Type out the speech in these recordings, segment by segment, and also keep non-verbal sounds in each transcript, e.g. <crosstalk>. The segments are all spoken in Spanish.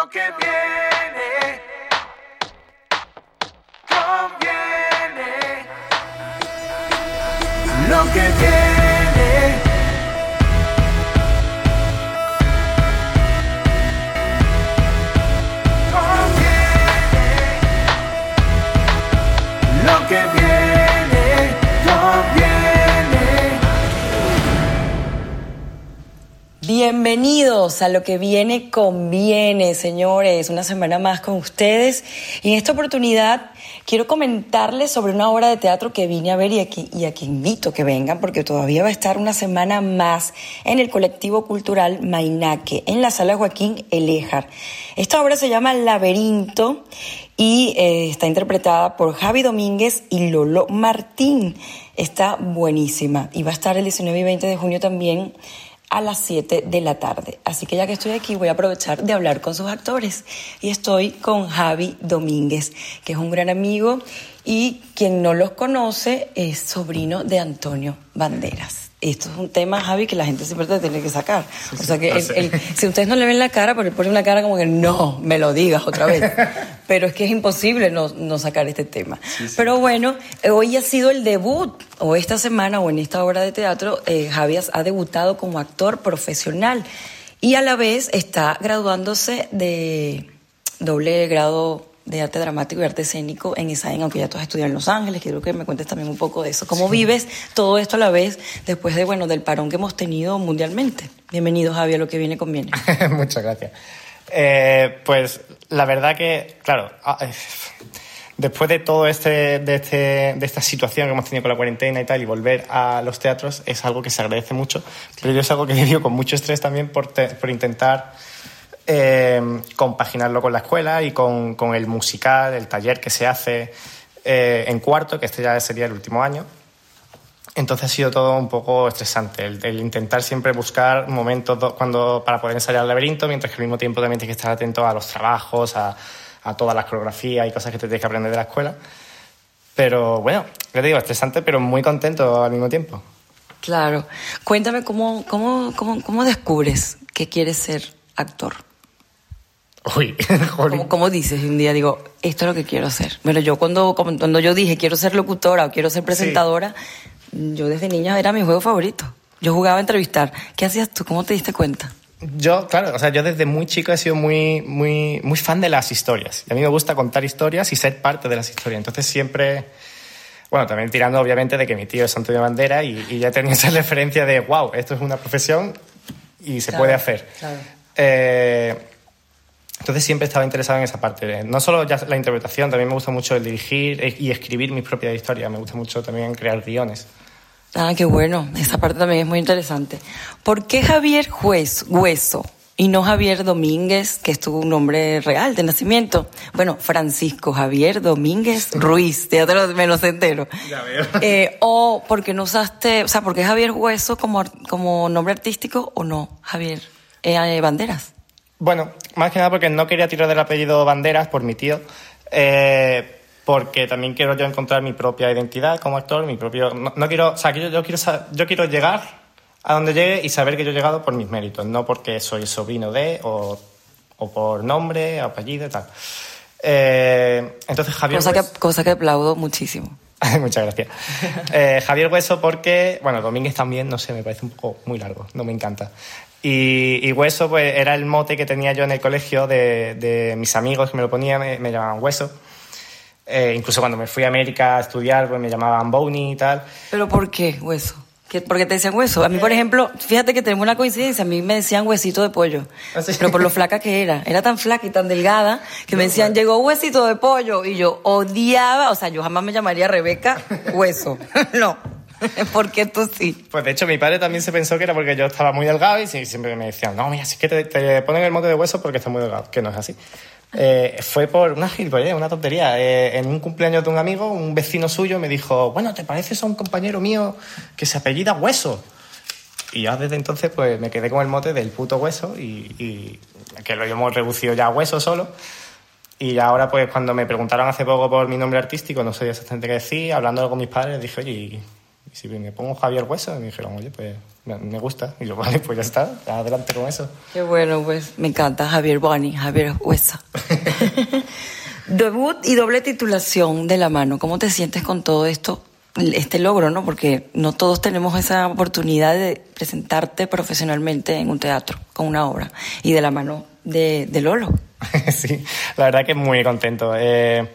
Lo que viene conviene. Lo que viene. Bienvenidos a lo que viene conviene, señores. Una semana más con ustedes. Y en esta oportunidad quiero comentarles sobre una obra de teatro que vine a ver y aquí, y aquí invito que vengan porque todavía va a estar una semana más en el colectivo cultural Mainaque, en la sala Joaquín Eléjar. Esta obra se llama Laberinto y eh, está interpretada por Javi Domínguez y Lolo Martín. Está buenísima y va a estar el 19 y 20 de junio también a las 7 de la tarde. Así que ya que estoy aquí voy a aprovechar de hablar con sus actores. Y estoy con Javi Domínguez, que es un gran amigo y quien no los conoce es sobrino de Antonio Banderas. Esto es un tema, Javi, que la gente siempre te tiene que sacar. O sea que el- el- si ustedes no le ven la cara, pero él pone una cara como que no, me lo digas otra vez. <laughs> Pero es que es imposible no, no sacar este tema. Pero bueno, eh, hoy ha sido el debut, o esta semana, o en esta obra de teatro, eh, Javi ha debutado como actor profesional y a la vez está graduándose de doble grado de arte dramático y arte escénico en ISAIN, aunque ya tú has estudiado en Los Ángeles, quiero que me cuentes también un poco de eso. ¿Cómo vives todo esto a la vez después de, bueno, del parón que hemos tenido mundialmente? Bienvenido, Javi, a lo que viene conviene. <laughs> Muchas gracias. Eh, pues la verdad que, claro, ah, eh, después de todo este de, este, de esta situación que hemos tenido con la cuarentena y tal, y volver a los teatros es algo que se agradece mucho, pero yo es algo que <laughs> he vivido con mucho estrés también por, te- por intentar eh, compaginarlo con la escuela y con, con el musical, el taller que se hace eh, en cuarto, que este ya sería el último año. Entonces ha sido todo un poco estresante, el, intentar siempre buscar momentos do- cuando, para poder ensayar el laberinto, mientras que al mismo tiempo también tienes que estar atento a los trabajos, a, a todas las coreografías y cosas que te tienes que aprender de la escuela. Pero bueno, ya te digo, estresante, pero muy contento al mismo tiempo. Claro. Cuéntame cómo, cómo, cómo, cómo descubres que quieres ser actor. Uy. <laughs> ¿Cómo, cómo dices? Un día digo, esto es lo que quiero hacer. Bueno, yo cuando, cuando yo dije quiero ser locutora o quiero ser presentadora, yo desde niña era mi juego favorito. Yo jugaba a entrevistar. ¿Qué hacías tú? ¿Cómo te diste cuenta? Yo, claro, o sea, yo desde muy chico he sido muy, muy, muy fan de las historias. Y a mí me gusta contar historias y ser parte de las historias. Entonces siempre, bueno, también tirando obviamente de que mi tío es Antonio Bandera y, y ya tenía esa <laughs> referencia de, wow, esto es una profesión y se Claro, puede hacer. claro. Eh, entonces siempre estaba interesado en esa parte. No solo ya la interpretación, también me gusta mucho el dirigir e- y escribir mis propias historias. Me gusta mucho también crear guiones. Ah, qué bueno. Esa parte también es muy interesante. ¿Por qué Javier Juez, Hueso y no Javier Domínguez, que es tu nombre real de nacimiento? Bueno, Francisco Javier Domínguez Ruiz, ya te lo, me lo sé entero. Ya veo. Eh, o porque no usaste, o sea, ¿por qué Javier Hueso como, como nombre artístico o no Javier eh, Banderas? Bueno, más que nada porque no quería tirar del apellido Banderas por mi tío, eh, porque también quiero yo encontrar mi propia identidad como actor, mi propio... No, no quiero, o sea, que yo, yo quiero, yo quiero llegar a donde llegue y saber que yo he llegado por mis méritos, no porque soy sobrino de o, o por nombre, apellido y tal. Eh, entonces Javier... Cosa que, Hues- cosa que aplaudo muchísimo. <laughs> Muchas gracias. Eh, Javier Hueso porque, bueno, Domínguez también, no sé, me parece un poco muy largo, no me encanta. Y, y Hueso, pues era el mote que tenía yo en el colegio de, de mis amigos que me lo ponían, me, me llamaban Hueso. Eh, incluso cuando me fui a América a estudiar, pues me llamaban Boney y tal. ¿Pero por qué hueso? ¿Qué- ¿Por qué te decían hueso? A mí, por ejemplo, fíjate que tenemos una coincidencia. A mí me decían huesito de pollo. ¿Ah, sí? Pero por lo flaca que era. Era tan flaca y tan delgada que me decían, llegó huesito de pollo. Y yo odiaba, o sea, yo jamás me llamaría Rebeca hueso. <laughs> no. <laughs> ¿Por qué tú sí? Pues de hecho mi padre también se pensó que era porque yo estaba muy delgado y siempre me decían, no, mira, si es que te, te ponen el mote de hueso porque estás muy delgado, que no es así. Eh, fue por una gilipollez, una tontería. Eh, en un cumpleaños de un amigo, un vecino suyo me dijo, bueno, ¿te pareces a un compañero mío que se apellida Hueso? Y yo desde entonces pues me quedé con el mote del puto hueso y, y que lo hemos reducido ya a hueso solo. Y ahora pues cuando me preguntaron hace poco por mi nombre artístico, no sabía exactamente qué decir, hablándolo con mis padres, dije, oye, ¿y si me pongo Javier Hueso, me dijeron, oye, pues me gusta. Y yo, vale, pues ya está, adelante con eso. Qué bueno, pues me encanta Javier Boni, Javier Huesa. <laughs> Debut y doble titulación de la mano. ¿Cómo te sientes con todo esto? Este logro, ¿no? Porque no todos tenemos esa oportunidad de presentarte profesionalmente en un teatro con una obra y de la mano de, de Lolo. <laughs> sí, la verdad que muy contento. Eh,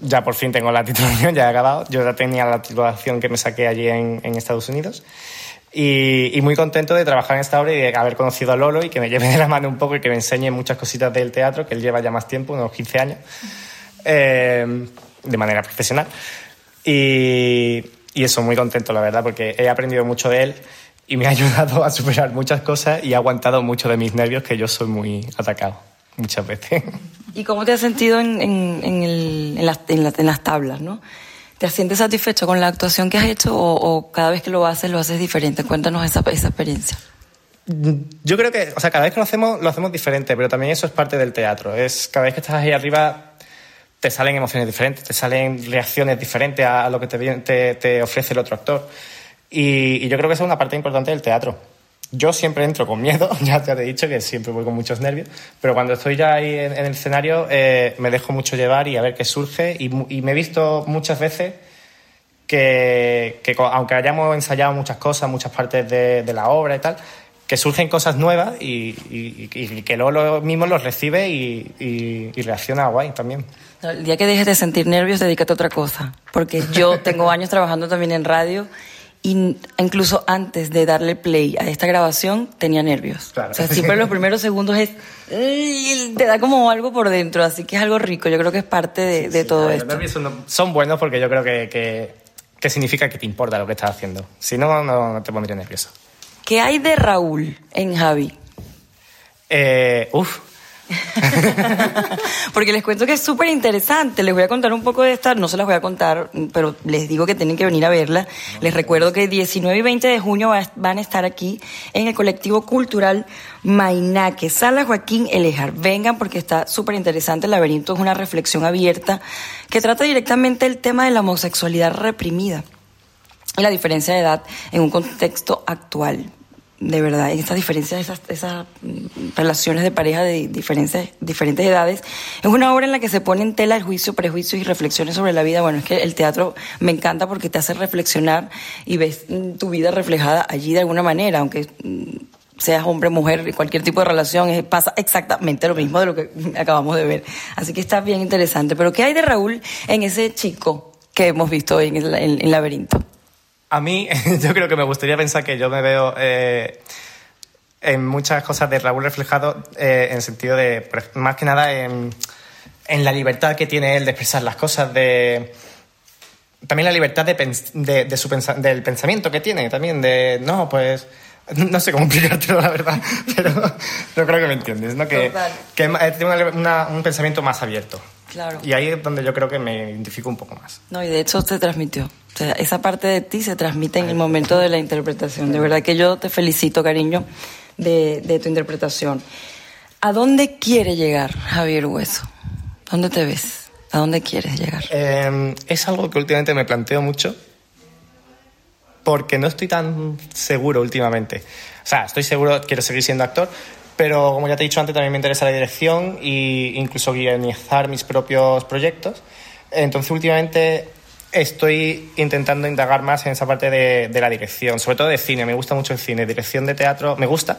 ya por fin tengo la titulación, <laughs> ya he acabado. Yo ya tenía la titulación que me saqué allí en, en Estados Unidos. Y, y muy contento de trabajar en esta obra y de haber conocido a Lolo y que me lleve de la mano un poco y que me enseñe muchas cositas del teatro, que él lleva ya más tiempo, unos 15 años, eh, de manera profesional. Y, y eso, muy contento, la verdad, porque he aprendido mucho de él y me ha <laughs> ayudado a superar muchas cosas y ha aguantado mucho de mis nervios, que yo soy muy atacado muchas veces. ¿Y cómo te has sentido en, en, en, el- en las, en la- las tablas, no? ¿Te sientes satisfecho con la actuación que has hecho o, o cada vez que lo haces lo haces diferente? Cuéntanos esa, esa experiencia. Yo creo que, o sea, cada vez que lo hacemos, lo hacemos diferente, pero también eso es parte del teatro. Es cada vez que estás ahí arriba, te salen emociones diferentes, te salen reacciones diferentes a, lo que te, te, te ofrece el otro actor. Y, y yo creo que esa es una parte importante del teatro. Yo siempre entro con miedo, <laughs> ya te he dicho que siempre voy con muchos nervios, pero cuando estoy ya ahí en, en el escenario eh, me dejo mucho llevar y a ver qué surge. Y, y me he visto muchas veces que, aunque hayamos ensayado muchas cosas, muchas partes de, de la obra y tal, que surgen cosas nuevas y, y- y que Lolo mismo los recibe y, y- y reacciona guay también. El día que dejes de sentir nervios, dedícate a otra cosa. Porque yo <laughs> tengo años trabajando también en radio y incluso antes de darle play a esta grabación tenía nervios. Claro. O sea, siempre los primeros segundos es... Te da como algo por dentro, así que es algo rico. Yo creo que es parte de, de todo Los esto. nervios son, son buenos porque yo creo que, que, que significa que te importa lo que estás haciendo. Si no, no, no te pondría nervioso. ¿Qué hay de Raúl en Javi? Eh, uf, <laughs> Porque les cuento que es súper interesante. Les voy a contar un poco de esta, no se las voy a contar, pero les digo que tienen que venir a verla. Les recuerdo que 19 y 20 de junio va- van a estar aquí en el colectivo cultural Mainaque, Sala Joaquín Elejar. Vengan porque está súper interesante. El laberinto es una reflexión abierta que trata directamente el tema de la homosexualidad reprimida y la diferencia de edad en un contexto actual. De verdad, estas diferencias, esas, esas relaciones de pareja de diferentes, diferentes edades, es una obra en la que se pone en tela el juicio, prejuicios y reflexiones sobre la vida. Bueno, es que el teatro me encanta porque te hace reflexionar y ves mm, tu vida reflejada allí de alguna manera, aunque mm, seas hombre, mujer, cualquier tipo de relación, pasa exactamente lo mismo de lo que <laughs> acabamos de ver. Así que está bien interesante. Pero ¿qué hay de Raúl en ese chico que hemos visto hoy en el Laberinto? A mí, <laughs> yo creo que me gustaría pensar que yo me veo eh, en muchas cosas de Raúl reflejado eh, en el sentido de, más que nada, en, en la libertad que tiene él de expresar las cosas, de también la libertad de, pens- de, de su pensa- del pensamiento que tiene, también de, no, pues, no sé cómo <laughs> explicártelo, la verdad, <laughs> pero yo creo que me entiendes, ¿no? Que, Total. que es ma- tiene una- una- un pensamiento más abierto. Claro. Y ahí es donde yo creo que me identifico un poco más. No, y de hecho se transmitió. O sea, esa parte de ti se transmite en el momento de la interpretación. De verdad que yo te felicito, cariño, de, de tu interpretación. ¿A dónde quiere llegar Javier Hueso? ¿Dónde te ves? ¿A dónde quieres llegar? Eh, es algo que últimamente me planteo mucho porque no estoy tan seguro últimamente. O sea, estoy seguro, quiero seguir siendo actor, pero como ya te he dicho antes, también me interesa la dirección e incluso guionizar mis propios proyectos. Entonces, últimamente estoy intentando indagar más en esa parte de, la dirección, sobre todo de cine. Me gusta mucho el cine. Dirección de teatro me gusta,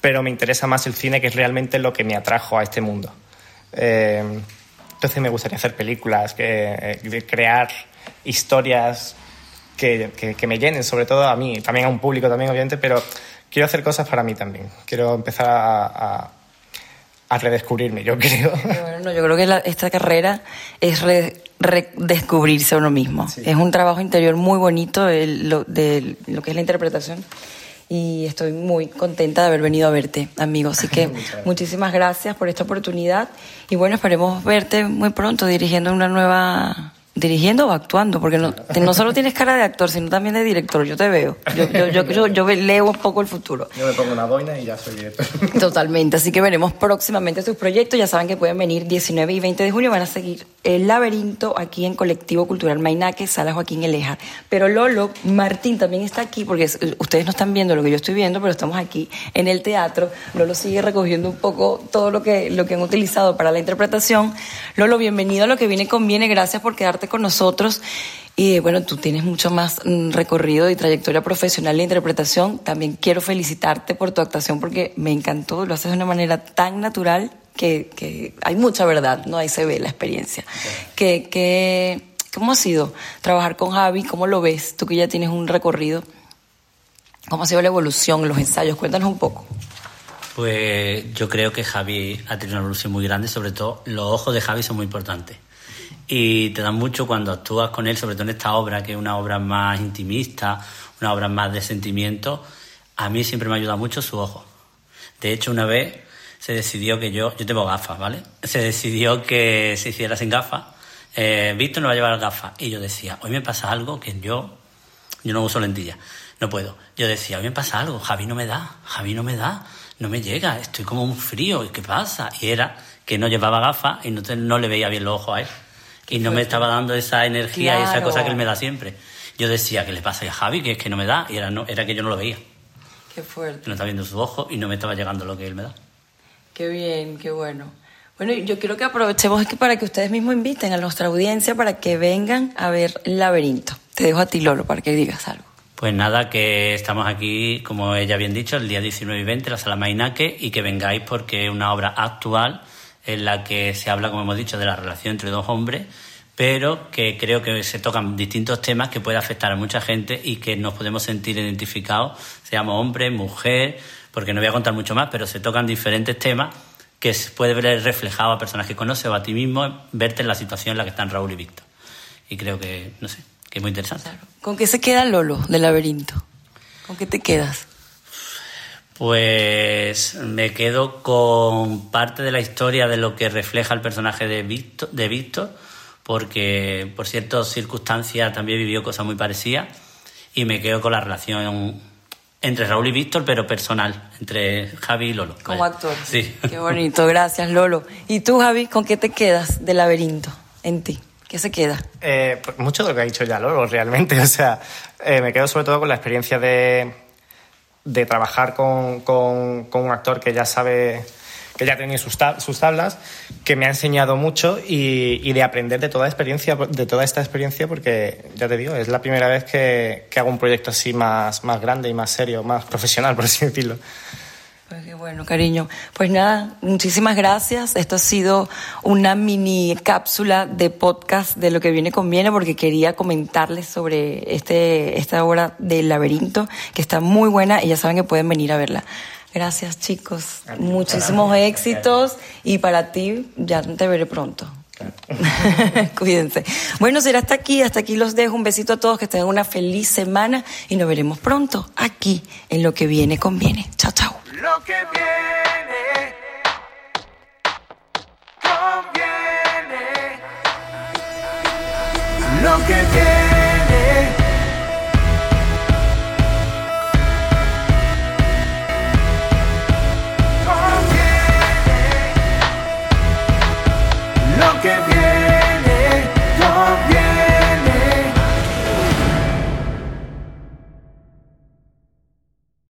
pero me interesa más el cine, que es realmente lo que me atrajo a este mundo. Eh, entonces me gustaría hacer películas, que, eh, crear historias que, que- me llenen, sobre todo a mí, también a un público también, obviamente, pero quiero hacer cosas para mí también. Quiero empezar a- a redescubrirme, yo creo. Bueno, no, yo creo que la- esta carrera es re- redescubrirse a uno mismo. Es un trabajo interior muy bonito el- lo, de lo que es la interpretación. Y estoy muy contenta de haber venido a verte, amigo. Así que <laughs> gracias. muchísimas gracias por esta oportunidad. Y bueno, esperemos verte muy pronto dirigiendo una nueva. ¿Dirigiendo o actuando? Porque no, no solo tienes cara de actor, sino también de director. Yo te veo. Yo, yo, yo, yo, yo leo un poco el futuro. Yo me pongo una boina y ya soy director. <laughs> Totalmente, así que veremos próximamente sus proyectos. Ya saben que pueden venir 19 y 20 de junio, van a seguir El laberinto aquí en Colectivo Cultural Mainaque, Sala Joaquín Elejar. Pero Lolo, Martín también está aquí, porque es- ustedes no están viendo lo que yo estoy viendo, pero estamos aquí en el teatro. Lolo sigue recogiendo un poco todo lo que, lo que han utilizado para la interpretación. Lolo, bienvenido a lo que viene conviene. Gracias por quedarte con nosotros. Y bueno, tú tienes mucho más mm, recorrido y trayectoria profesional de interpretación. También quiero felicitarte por tu actuación porque me encantó. Lo haces de una manera tan natural que, que hay mucha verdad, ¿no? Ahí se ve la experiencia. Que, que, ¿Cómo ha sido trabajar con Javi? ¿Cómo lo ves? Tú que ya tienes un recorrido. ¿Cómo ha sido la evolución, los ensayos? Cuéntanos un poco. Pues yo creo que Javi ha tenido una evolución muy grande, sobre todo los ojos de Javi son muy importantes. Y te dan mucho cuando actúas con él, sobre todo en esta obra, que es una obra más intimista, una obra más de sentimiento. A mí siempre me ha ayudado mucho su ojo. De hecho, una vez se decidió que yo, yo tengo gafas, ¿vale? Se decidió que se hiciera sin gafas. Eh, Víctor no va a llevar gafas. Y yo decía, hoy me pasa algo que yo, yo no uso lentillas, no puedo. Yo decía, hoy me pasa algo, Javi no me da, Javi no me da, no me llega, estoy como un frío, ¿qué pasa? Y era que no llevaba gafas y no, te- no le veía bien los ojos a él. Y no me estaba dando esa energía y esa cosa que él me da siempre. Yo decía, ¿qué le pasa a Javi? Que es que no me da. Y era, no, era que yo no lo veía. Qué fuerte. Que no estaba viendo sus ojos y no me estaba llegando lo que él me da. Qué bien, qué bueno. Bueno, yo quiero que aprovechemos para que ustedes mismos inviten a nuestra audiencia para que vengan a ver Laberinto. Te dejo a ti, Lolo, para que digas algo. Pues nada, que estamos aquí, como ella bien dicho, el día 19 y 20, la Sala Mainaque, y que vengáis porque es una obra actual en la que se habla, como hemos dicho, de la relación entre dos hombres, pero que creo que se tocan distintos temas que puede afectar a mucha gente y que nos podemos sentir identificados, seamos hombre, mujer, porque no voy a contar mucho más, pero se tocan diferentes temas que se puede ver reflejado a personas que conoces o a ti mismo, verte en la situación en la que están Raúl y Víctor. Y creo que, no sé, que es muy interesante. ¿Con qué se queda Lolo del Laberinto? ¿Con qué te quedas? Pues me quedo con parte de la historia de lo que refleja el personaje de Víctor, de Víctor porque por ciertas circunstancias también vivió cosas muy parecidas y me quedo con la relación entre Raúl y Víctor, pero personal, entre Javi y Lolo. Como Vaya. actor. Sí. Qué bonito, gracias, Lolo. ¿Y tú, Javi, con qué te quedas del Laberinto en ti? ¿Qué se queda? Eh, pues mucho de lo que ha dicho ya Lolo, realmente. <laughs> O sea, eh, me quedo sobre todo con la experiencia de, de trabajar con, con- un actor que ya sabe, que ya tiene sus, tab- sus tablas, que me ha enseñado mucho y, y de aprender de toda, experiencia, de toda esta experiencia, porque ya te digo, es la primera vez que, que hago un proyecto así más, más grande y más serio, más profesional, por así decirlo. Pues qué bueno, cariño. Pues nada, muchísimas gracias. Esto ha sido una mini cápsula de podcast de lo que viene conviene porque quería comentarles sobre este, esta obra del laberinto que está muy buena y ya saben que pueden venir a verla. Gracias chicos, muchísimos éxitos y para ti ya te veré pronto. <laughs> Cuídense. Bueno, será hasta aquí, hasta aquí los dejo. Un besito a todos, que tengan una feliz semana y nos veremos pronto aquí en lo que viene conviene. Chao, chao. Lo que viene conviene. Lo que viene conviene. Lo que viene